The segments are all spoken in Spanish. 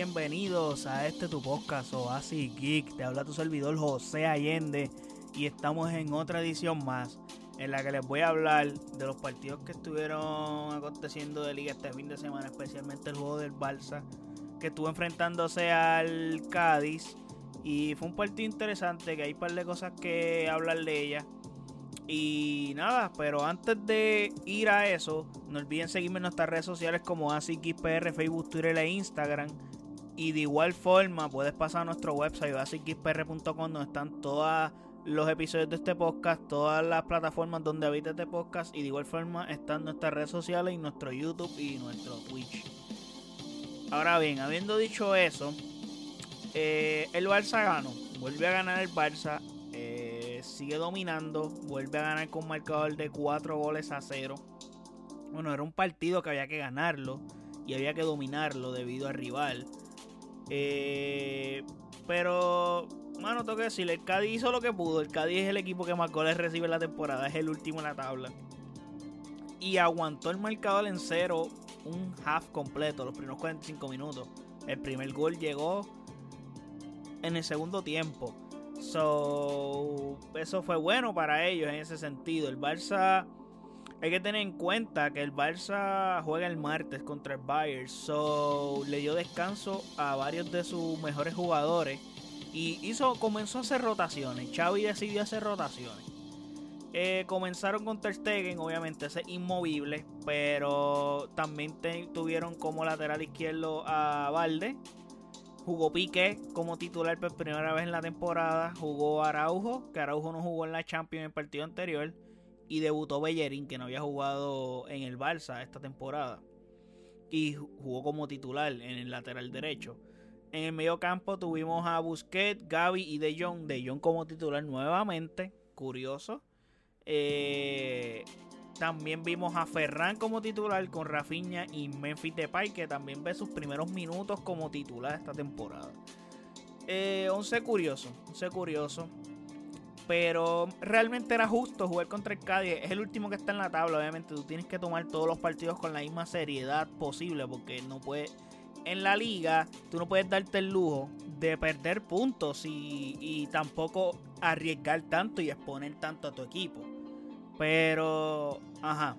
bienvenidos a este tu podcast Oasis Geek. Te habla tu servidor José Allende y estamos en otra edición más en la que les voy a hablar de los partidos que estuvieron aconteciendo de liga este fin de semana, especialmente el juego del Barça, que estuvo enfrentándose al Cádiz y fue un partido interesante, que hay un par de cosas que hablar de ella. Y nada, pero antes de ir a eso, no olviden seguirme en nuestras redes sociales como ASICXPR, Facebook, Twitter e Instagram. Y de igual forma, puedes pasar a nuestro website, asicxpr.com, donde están todos los episodios de este podcast, todas las plataformas donde habita este podcast. Y de igual forma, están nuestras redes sociales y nuestro YouTube y nuestro Twitch. Ahora bien, habiendo dicho eso, eh, el Barça ganó. Vuelve a ganar el Barça sigue dominando, vuelve a ganar con un marcador de 4 goles a 0. Bueno, era un partido que había que ganarlo y había que dominarlo debido al rival. Eh, pero, mano, tengo que decirle, el Cádiz hizo lo que pudo. El Cádiz es el equipo que más goles recibe en la temporada, es el último en la tabla. Y aguantó el marcador en cero un half completo, los primeros 45 minutos. El primer gol llegó en el segundo tiempo. So, eso fue bueno para ellos en ese sentido. El Barça, hay que tener en cuenta que el Barça juega el martes contra el Bayern. So, le dio descanso a varios de sus mejores jugadores y hizo, comenzó a hacer rotaciones. Xavi decidió hacer rotaciones. Eh, comenzaron con Ter Stegen, obviamente ese inmovible, pero también tuvieron como lateral izquierdo a Valde Jugó Piqué como titular por primera vez en la temporada. Jugó Araujo, que Araujo no jugó en la Champions en el partido anterior. Y debutó Bellerín, que no había jugado en el Barça esta temporada. Y jugó como titular en el lateral derecho. En el medio campo tuvimos a Busquets, Gaby y De Jong. De Jong como titular nuevamente. Curioso. Eh, también vimos a Ferran como titular con Rafinha y Memphis Depay, que también ve sus primeros minutos como titular esta temporada. Eh, once curioso, once curioso. Pero realmente era justo jugar contra el Cádiz. Es el último que está en la tabla. Obviamente tú tienes que tomar todos los partidos con la misma seriedad posible. Porque no puedes... En la liga tú no puedes darte el lujo de perder puntos y, y tampoco arriesgar tanto y exponer tanto a tu equipo. Pero, ajá.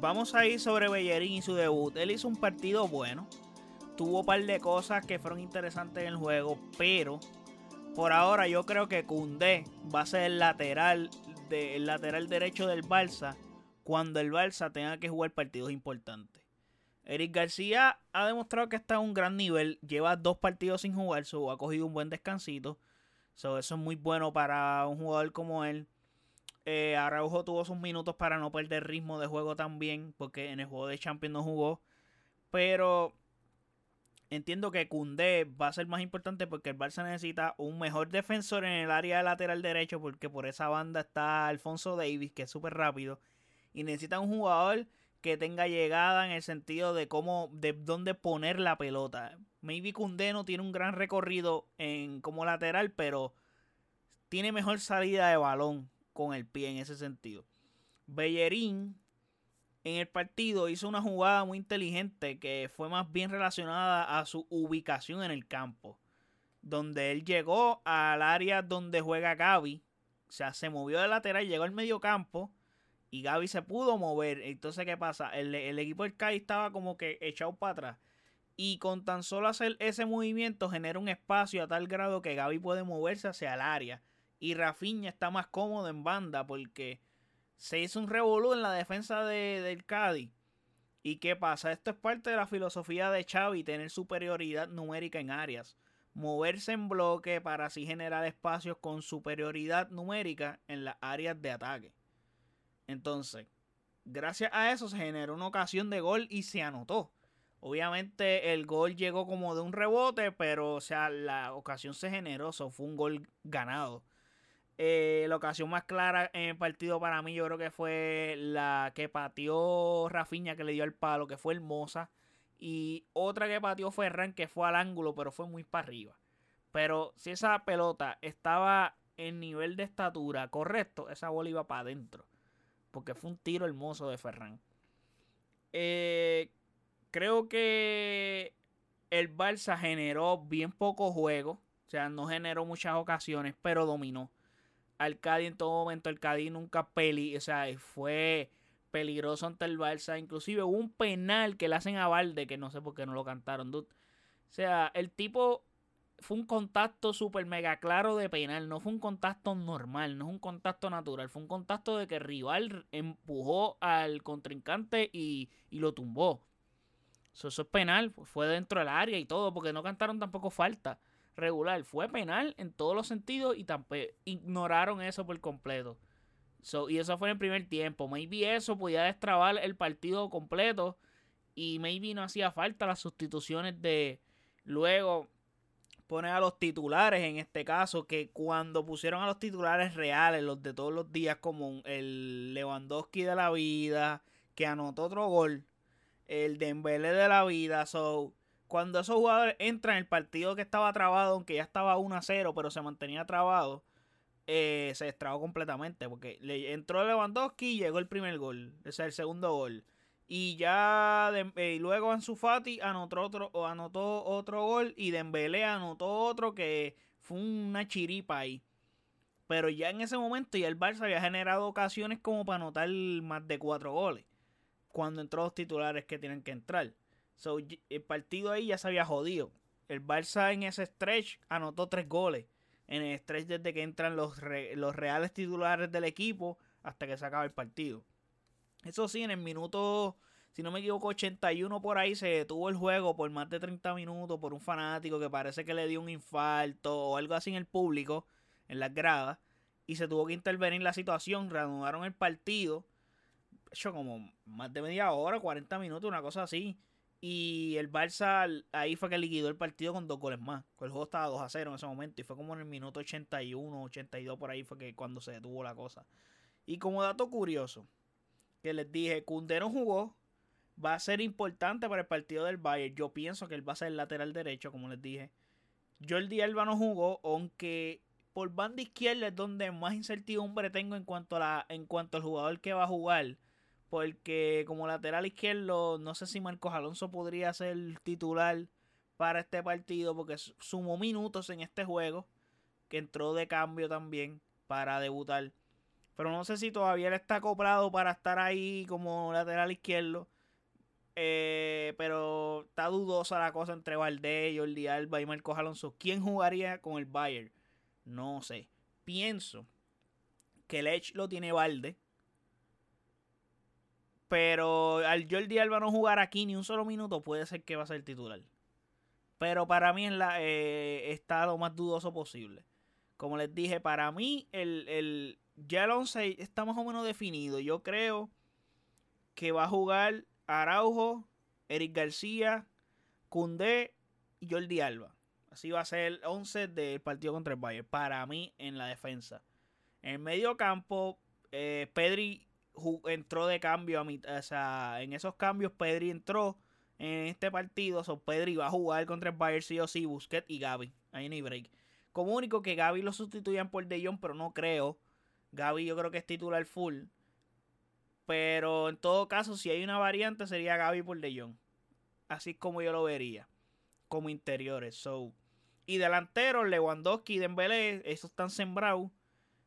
Vamos a ir sobre Bellerín y su debut. Él hizo un partido bueno. Tuvo un par de cosas que fueron interesantes en el juego. Pero, por ahora yo creo que Cundé va a ser el lateral, de, el lateral derecho del Barça. Cuando el Barça tenga que jugar partidos importantes. Eric García ha demostrado que está a un gran nivel. Lleva dos partidos sin jugar. So ha cogido un buen descansito. eso es muy bueno para un jugador como él. Eh, Araujo tuvo sus minutos para no perder ritmo de juego también, porque en el juego de Champions no jugó. Pero entiendo que Cundé va a ser más importante porque el Barça necesita un mejor defensor en el área lateral derecho, porque por esa banda está Alfonso Davis, que es súper rápido. Y necesita un jugador que tenga llegada en el sentido de cómo, de dónde poner la pelota. Maybe Cundé no tiene un gran recorrido en como lateral, pero tiene mejor salida de balón con el pie en ese sentido. Bellerín en el partido hizo una jugada muy inteligente que fue más bien relacionada a su ubicación en el campo. Donde él llegó al área donde juega Gaby. O sea, se movió de lateral, llegó al medio campo. Y Gaby se pudo mover. Entonces, ¿qué pasa? El, el equipo del CAI estaba como que echado para atrás. Y con tan solo hacer ese movimiento genera un espacio a tal grado que Gaby puede moverse hacia el área. Y Rafinha está más cómodo en banda porque se hizo un revolú en la defensa de, del Cádiz. ¿Y qué pasa? Esto es parte de la filosofía de Xavi, tener superioridad numérica en áreas. Moverse en bloque para así generar espacios con superioridad numérica en las áreas de ataque. Entonces, gracias a eso se generó una ocasión de gol y se anotó. Obviamente el gol llegó como de un rebote, pero o sea, la ocasión se generó, eso fue un gol ganado. Eh, la ocasión más clara en el partido para mí yo creo que fue la que pateó Rafiña que le dio el palo, que fue hermosa. Y otra que pateó Ferran que fue al ángulo, pero fue muy para arriba. Pero si esa pelota estaba en nivel de estatura correcto, esa bola iba para adentro. Porque fue un tiro hermoso de Ferran. Eh, creo que el Barça generó bien poco juego. O sea, no generó muchas ocasiones, pero dominó. Al Cádiz en todo momento, el Cádiz nunca peli, o sea, fue peligroso ante el Barça. Inclusive hubo un penal que le hacen a Valde, que no sé por qué no lo cantaron. O sea, el tipo fue un contacto súper mega claro de penal. No fue un contacto normal, no es un contacto natural. Fue un contacto de que el rival empujó al contrincante y, lo tumbó. Eso, es penal, fue dentro del área y todo, porque no cantaron tampoco falta regular. Fue penal en todos los sentidos y tampoco ignoraron eso por completo. y eso fue en el primer tiempo. Maybe eso podía destrabar el partido completo. Y maybe no hacía falta las sustituciones de luego poner a los titulares en este caso, que cuando pusieron a los titulares reales, los de todos los días, como el Lewandowski de la vida, que anotó otro gol, el Dembélé de la vida, so, cuando esos jugadores entran en el partido que estaba trabado, aunque ya estaba 1 a 0, pero se mantenía trabado, eh, se destrabó completamente, porque le entró Lewandowski y llegó el primer gol, ese es el segundo gol. Y ya eh, luego Ansu Fati anotó otro, anotó otro gol y Dembélé anotó otro que fue una chiripa ahí. Pero ya en ese momento ya el Barça había generado ocasiones como para anotar más de cuatro goles. Cuando entró los titulares que tienen que entrar. So, el partido ahí ya se había jodido. El Barça en ese stretch anotó tres goles. En el stretch desde que entran los, los reales titulares del equipo hasta que se acaba el partido. Eso sí, en el minuto, si no me equivoco, 81 por ahí se detuvo el juego por más de 30 minutos por un fanático que parece que le dio un infarto o algo así en el público, en las gradas, y se tuvo que intervenir la situación, reanudaron el partido, hecho como más de media hora, 40 minutos, una cosa así. Y el Barça ahí fue que liquidó el partido con dos goles más. El juego estaba 2 a 0 en ese momento. Y fue como en el minuto 81, 82 por ahí fue que cuando se detuvo la cosa. Y como dato curioso, que les dije, Kunde no jugó, va a ser importante para el partido del Bayern. Yo pienso que él va a ser lateral derecho, como les dije. Jordi Alba no jugó, aunque por banda izquierda es donde más incertidumbre tengo en cuanto, a la, en cuanto al jugador que va a jugar. Porque como lateral izquierdo, no sé si Marcos Alonso podría ser titular para este partido, porque sumó minutos en este juego, que entró de cambio también para debutar. Pero no sé si todavía él está acoplado para estar ahí como lateral izquierdo. Eh, pero está dudosa la cosa entre Valdés, Jordi Alba y Marcos Alonso. ¿Quién jugaría con el Bayern? No sé. Pienso que el Edge lo tiene Valde. Pero al Jordi Alba no jugar aquí ni un solo minuto, puede ser que va a ser titular. Pero para mí la, eh, está lo más dudoso posible. Como les dije, para mí el, ya el 11 está más o menos definido. Yo creo que va a jugar Araujo, Eric García, Cundé y Jordi Alba. Así va a ser el 11 del partido contra el Bayern. Para mí, en la defensa. En el medio campo, eh, Pedri entró de cambio a mitad. O sea, en esos cambios, Pedri entró en este partido. So, Pedri va a jugar contra el Bayern sí o sí, Busquets y Gaby. Ahí no hay break. Como único que Gaby lo sustituyan por De Jong, pero no creo Gaby yo creo que es titular full. Pero en todo caso, si hay una variante, sería Gaby por De Jong. Así como yo lo vería. Como interiores. So. Y delanteros, Lewandowski y Dembélé, esos están sembrados.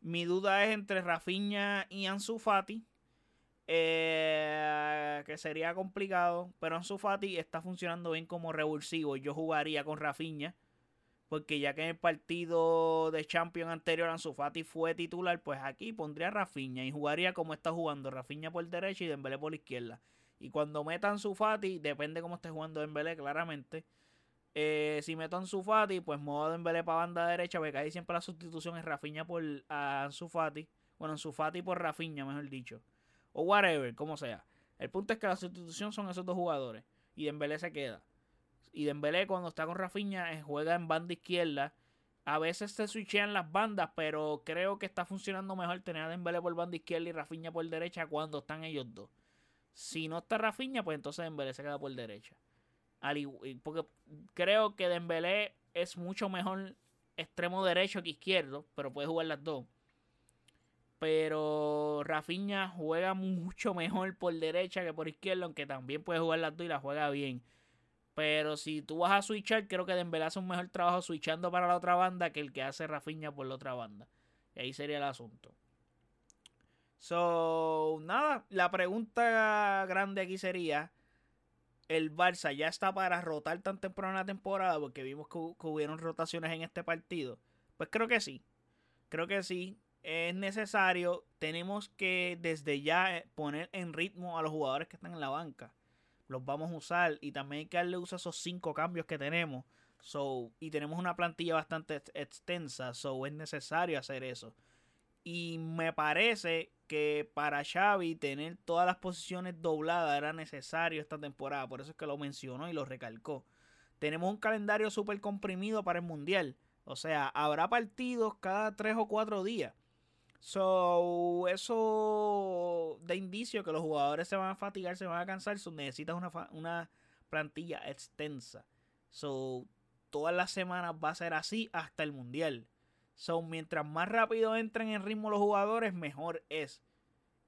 Mi duda es entre Rafinha y Ansu Fati. Eh, que sería complicado. Pero Ansu Fati está funcionando bien como revulsivo. Yo jugaría con Rafinha. Porque ya que en el partido de Champions anterior Ansu Fati fue titular, pues aquí pondría a Rafinha y jugaría como está jugando. Rafinha por derecha y Dembélé por izquierda. Y cuando metan Ansu Fati, depende cómo esté jugando Dembélé, claramente. Eh, si meto a Ansu Fati, pues a Dembélé para banda derecha, porque ahí siempre la sustitución es Rafinha por Ansu Fati. Bueno, Ansu Fati por Rafinha, mejor dicho. O whatever, como sea. El punto es que la sustitución son esos dos jugadores. Y Dembélé se queda. Y Dembélé cuando está con Rafinha eh, juega en banda izquierda. A veces se switchean las bandas, pero creo que está funcionando mejor tener a Dembélé por banda izquierda y Rafinha por derecha cuando están ellos dos. Si no está Rafinha, pues entonces Dembélé se queda por derecha. Porque creo que Dembélé es mucho mejor extremo derecho que izquierdo, pero puede jugar las dos. Pero Rafinha juega mucho mejor por derecha que por izquierda, aunque también puede jugar las dos y la juega bien. Pero si tú vas a switchar, creo que Dembélé hace un mejor trabajo switchando para la otra banda que el que hace Rafinha por la otra banda. Y ahí sería el asunto. So, nada, la pregunta grande aquí sería, ¿el Barça ya está para rotar tan temprano en la temporada? Porque vimos que, que hubieron rotaciones en este partido. Pues creo que sí. Creo que sí. Es necesario. Tenemos que desde ya eh, poner en ritmo a los jugadores que están en la banca. Los vamos a usar. Y también hay que darle uso a esos cinco cambios que tenemos. So, y tenemos una plantilla bastante extensa. So es necesario hacer eso. Y me parece que para Xavi tener todas las posiciones dobladas era necesario esta temporada. Por eso es que lo mencionó y lo recalcó. Tenemos un calendario súper comprimido para el Mundial. O sea, habrá partidos cada tres o cuatro días. So, eso da indicio que los jugadores se van a fatigar, se van a cansar. So, necesitas una, una plantilla extensa. So, todas las semanas va a ser así hasta el mundial. So, mientras más rápido entren en ritmo los jugadores, mejor es.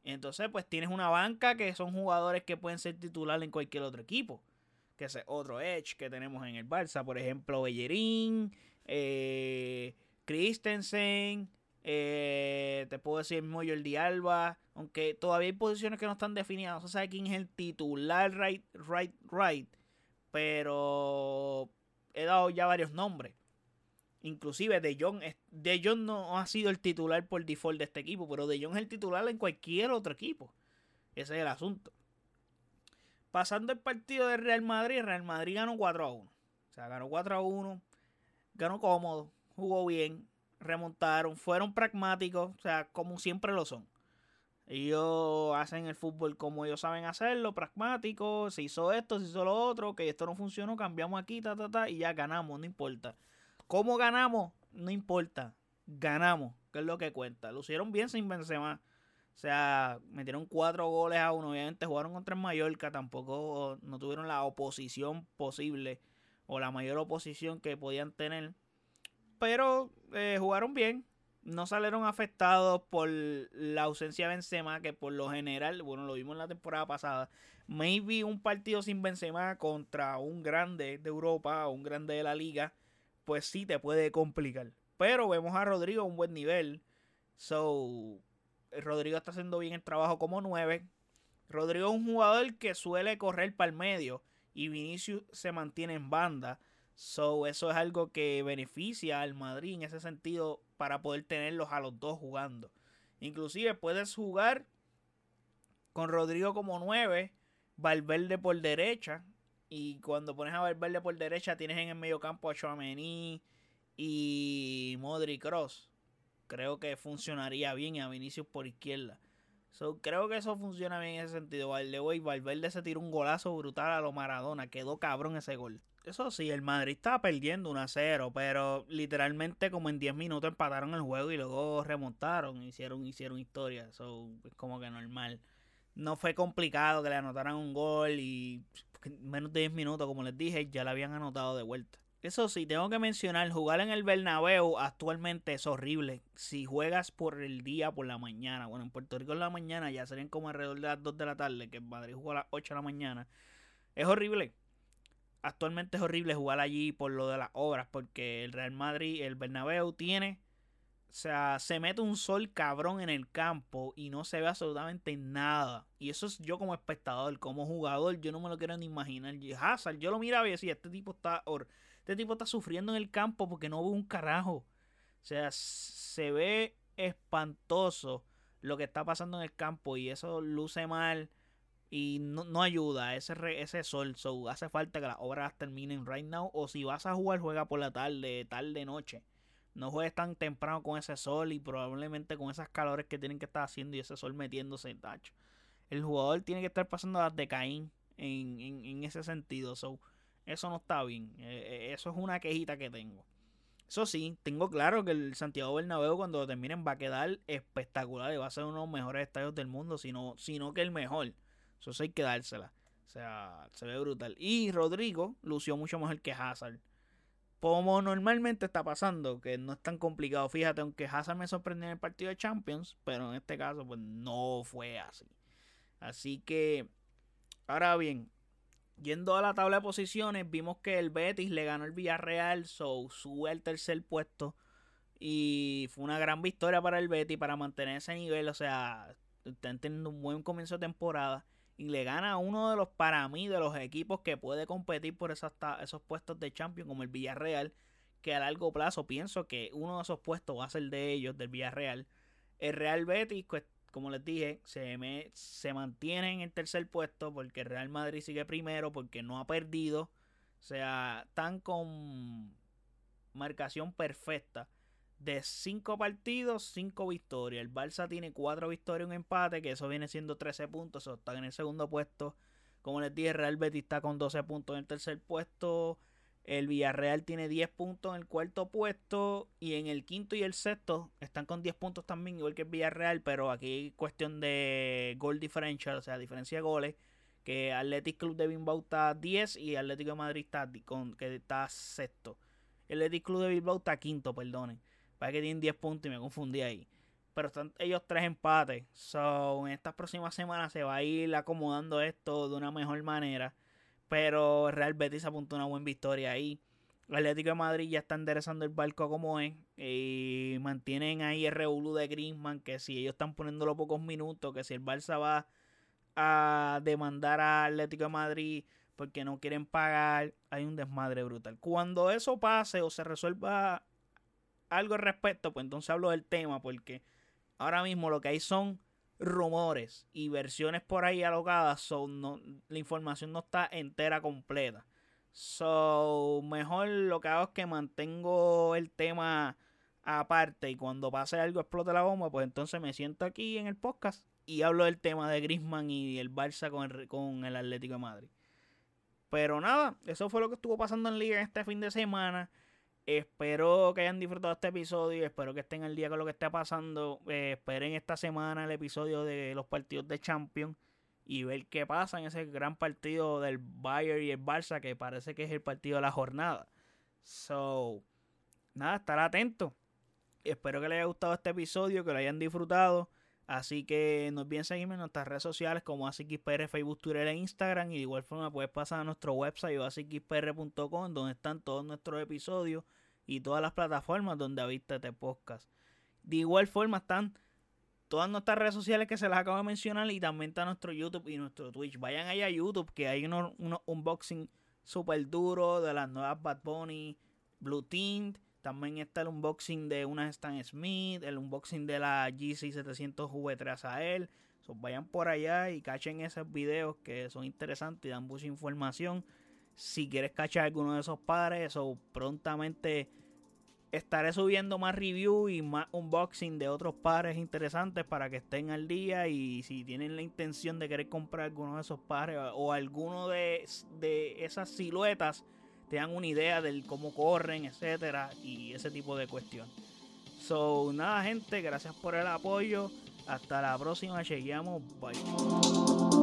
Entonces, pues tienes una banca que son jugadores que pueden ser titular en cualquier otro equipo. Que es otro Edge que tenemos en el Barça. Por ejemplo, Bellerín, eh, Christensen, eh, te puedo decir mismo Jordi Alba. Aunque todavía hay posiciones que no están definidas. No se sabe quién es el titular right, right, right. Pero he dado ya varios nombres. Inclusive De Jong, de Jong no ha sido el titular por default de este equipo, pero De Jong es el titular en cualquier otro equipo. Ese es el asunto. Pasando el partido de Real Madrid, Real Madrid ganó 4 a 1. O sea, ganó 4 a 1. Ganó cómodo, jugó bien, remontaron, fueron pragmáticos, o sea, como siempre lo son. Ellos hacen el fútbol como ellos saben hacerlo, pragmático, se hizo esto, se hizo lo otro, que esto no funcionó, cambiamos aquí, ta, ta, ta, y ya ganamos, no importa. ¿Cómo ganamos? No importa. Ganamos, que es lo que cuenta. Lo hicieron bien sin Benzema. O sea, metieron cuatro goles a uno. Obviamente jugaron contra el Mallorca. Tampoco no tuvieron la oposición posible. O la mayor oposición que podían tener. Pero eh, jugaron bien. No salieron afectados por la ausencia de Benzema. Que por lo general, bueno, lo vimos en la temporada pasada. Maybe un partido sin Benzema contra un grande de Europa. Un grande de la liga pues sí te puede complicar. Pero vemos a Rodrigo a un buen nivel. So, Rodrigo está haciendo bien el trabajo como 9. Rodrigo es un jugador que suele correr para el medio y Vinicius se mantiene en banda. So, eso es algo que beneficia al Madrid en ese sentido para poder tenerlos a los dos jugando. Inclusive puedes jugar con Rodrigo como 9, Valverde por derecha y cuando pones a Valverde por derecha, tienes en el medio campo a Chouameni y Modric Cross. Creo que funcionaría bien y a Vinicius por izquierda. So, creo que eso funciona bien en ese sentido. Valverde, Valverde se tiró un golazo brutal a lo Maradona. Quedó cabrón ese gol. Eso sí, el Madrid estaba perdiendo 1 a 0, pero literalmente como en 10 minutos empataron el juego y luego remontaron, hicieron, hicieron historia. Eso es como que normal. No fue complicado que le anotaran un gol y menos de 10 minutos, como les dije, ya la habían anotado de vuelta. Eso sí, tengo que mencionar, jugar en el Bernabéu actualmente es horrible. Si juegas por el día, por la mañana, bueno, en Puerto Rico en la mañana ya serían como alrededor de las 2 de la tarde, que en Madrid jugó a las 8 de la mañana. Es horrible. Actualmente es horrible jugar allí por lo de las obras, porque el Real Madrid, el Bernabéu tiene o sea, se mete un sol cabrón en el campo y no se ve absolutamente nada. Y eso es yo como espectador, como jugador, yo no me lo quiero ni imaginar. Hazard, yo lo miraba y decía, este tipo está, este tipo está sufriendo en el campo porque no ve un carajo. O sea, se ve espantoso lo que está pasando en el campo y eso luce mal y no, ayuda ese, ese sol. So, hace falta que las obras terminen right now o si vas a jugar, juega por la tarde, tarde, noche no juegues tan temprano con ese sol y probablemente con esas calores que tienen que estar haciendo y ese sol metiéndose en tacho. El jugador tiene que estar pasando las de Caín en, ese sentido. So, eso no está bien. Eh, eh, eso es una quejita que tengo. Eso sí, tengo claro que el Santiago Bernabéu cuando lo terminen va a quedar espectacular y va a ser uno de los mejores estadios del mundo, sino, sino que el mejor. Eso sí hay que dársela. O sea, se ve brutal. Y Rodrigo lució mucho mejor que Hazard como normalmente está pasando, que no es tan complicado. Fíjate, aunque Hazard me sorprendió en el partido de Champions, pero en este caso, pues no fue así. Así que, ahora bien, Yendo a la tabla de posiciones, vimos que el Betis le ganó el Villarreal, so sube al tercer puesto. Y fue una gran victoria para el Betis para mantener ese nivel. O sea, están teniendo un buen comienzo de temporada. Y le gana a uno de los, para mí, de los equipos que puede competir por esos, esos puestos de Champions, como el Villarreal. Que a largo plazo pienso que uno de esos puestos va a ser de ellos, del Villarreal. El Real Betis, pues, como les dije, se, se mantiene en el tercer puesto porque el Real Madrid sigue primero, porque no ha perdido. O sea, están con marcación perfecta. De 5 partidos, 5 victorias. El Barça tiene 4 victorias un empate, que eso viene siendo 13 puntos. Eso está en el segundo puesto. Como les dije, Real Betis está con 12 puntos en el tercer puesto. El Villarreal tiene 10 puntos en el cuarto puesto. Y en el quinto y el sexto están con 10 puntos también, igual que el Villarreal. Pero aquí cuestión de gol differential, o sea, diferencia de goles. Que Athletic Club de Bilbao está 10 y Atlético de Madrid está, con, que está sexto. El Athletic Club de Bilbao está quinto, perdonen. Para que tienen 10 puntos y me confundí ahí. Pero están ellos tres empates. So, en estas próximas semanas se va a ir acomodando esto de una mejor manera. Pero Real Betis apuntó una buena victoria ahí. El Atlético de Madrid ya está enderezando el barco como es. Y mantienen ahí el revolú de Griezmann. Que si ellos están poniéndolo pocos minutos. Que si el Barça va a demandar al Atlético de Madrid porque no quieren pagar. Hay un desmadre brutal. Cuando eso pase o se resuelva algo al respecto, pues entonces hablo del tema. Porque ahora mismo lo que hay son rumores y versiones por ahí alocadas, son no, la información no está entera completa. So, mejor lo que hago es que mantengo el tema aparte y cuando pase algo explote la bomba, pues entonces me siento aquí en el podcast y hablo del tema de Grisman y el Barça con el, con el Atlético de Madrid. Pero nada, eso fue lo que estuvo pasando en Liga este fin de semana. Espero que hayan disfrutado este episodio. Espero que estén al día con lo que está pasando. Eh, esperen esta semana el episodio de los partidos de Champions y ver qué pasa en ese gran partido del Bayern y el Barça, que parece que es el partido de la jornada. So, nada, estar atento. Espero que les haya gustado este episodio, que lo hayan disfrutado. Así que no olviden seguirme en nuestras redes sociales como AsiXPR, Facebook, Twitter e Instagram. Y de igual forma puedes pasar a nuestro website asiXPR.com donde están todos nuestros episodios y todas las plataformas donde habita este podcast. De igual forma están todas nuestras redes sociales que se las acabo de mencionar y también está nuestro YouTube y nuestro Twitch. Vayan allá a YouTube que hay unos uno unboxing super duro de las nuevas Bad Bunny, Blue Tint también está el unboxing de una Stan Smith, el unboxing de la GC700 V3 a él. vayan por allá y cachen esos videos que son interesantes y dan mucha información. Si quieres cachar alguno de esos pares, o prontamente estaré subiendo más review y más unboxing de otros pares interesantes para que estén al día. Y si tienen la intención de querer comprar alguno de esos pares o alguno de, de esas siluetas te dan una idea de cómo corren, etcétera, y ese tipo de cuestiones. So, nada, gente, gracias por el apoyo. Hasta la próxima, chequeamos. Bye.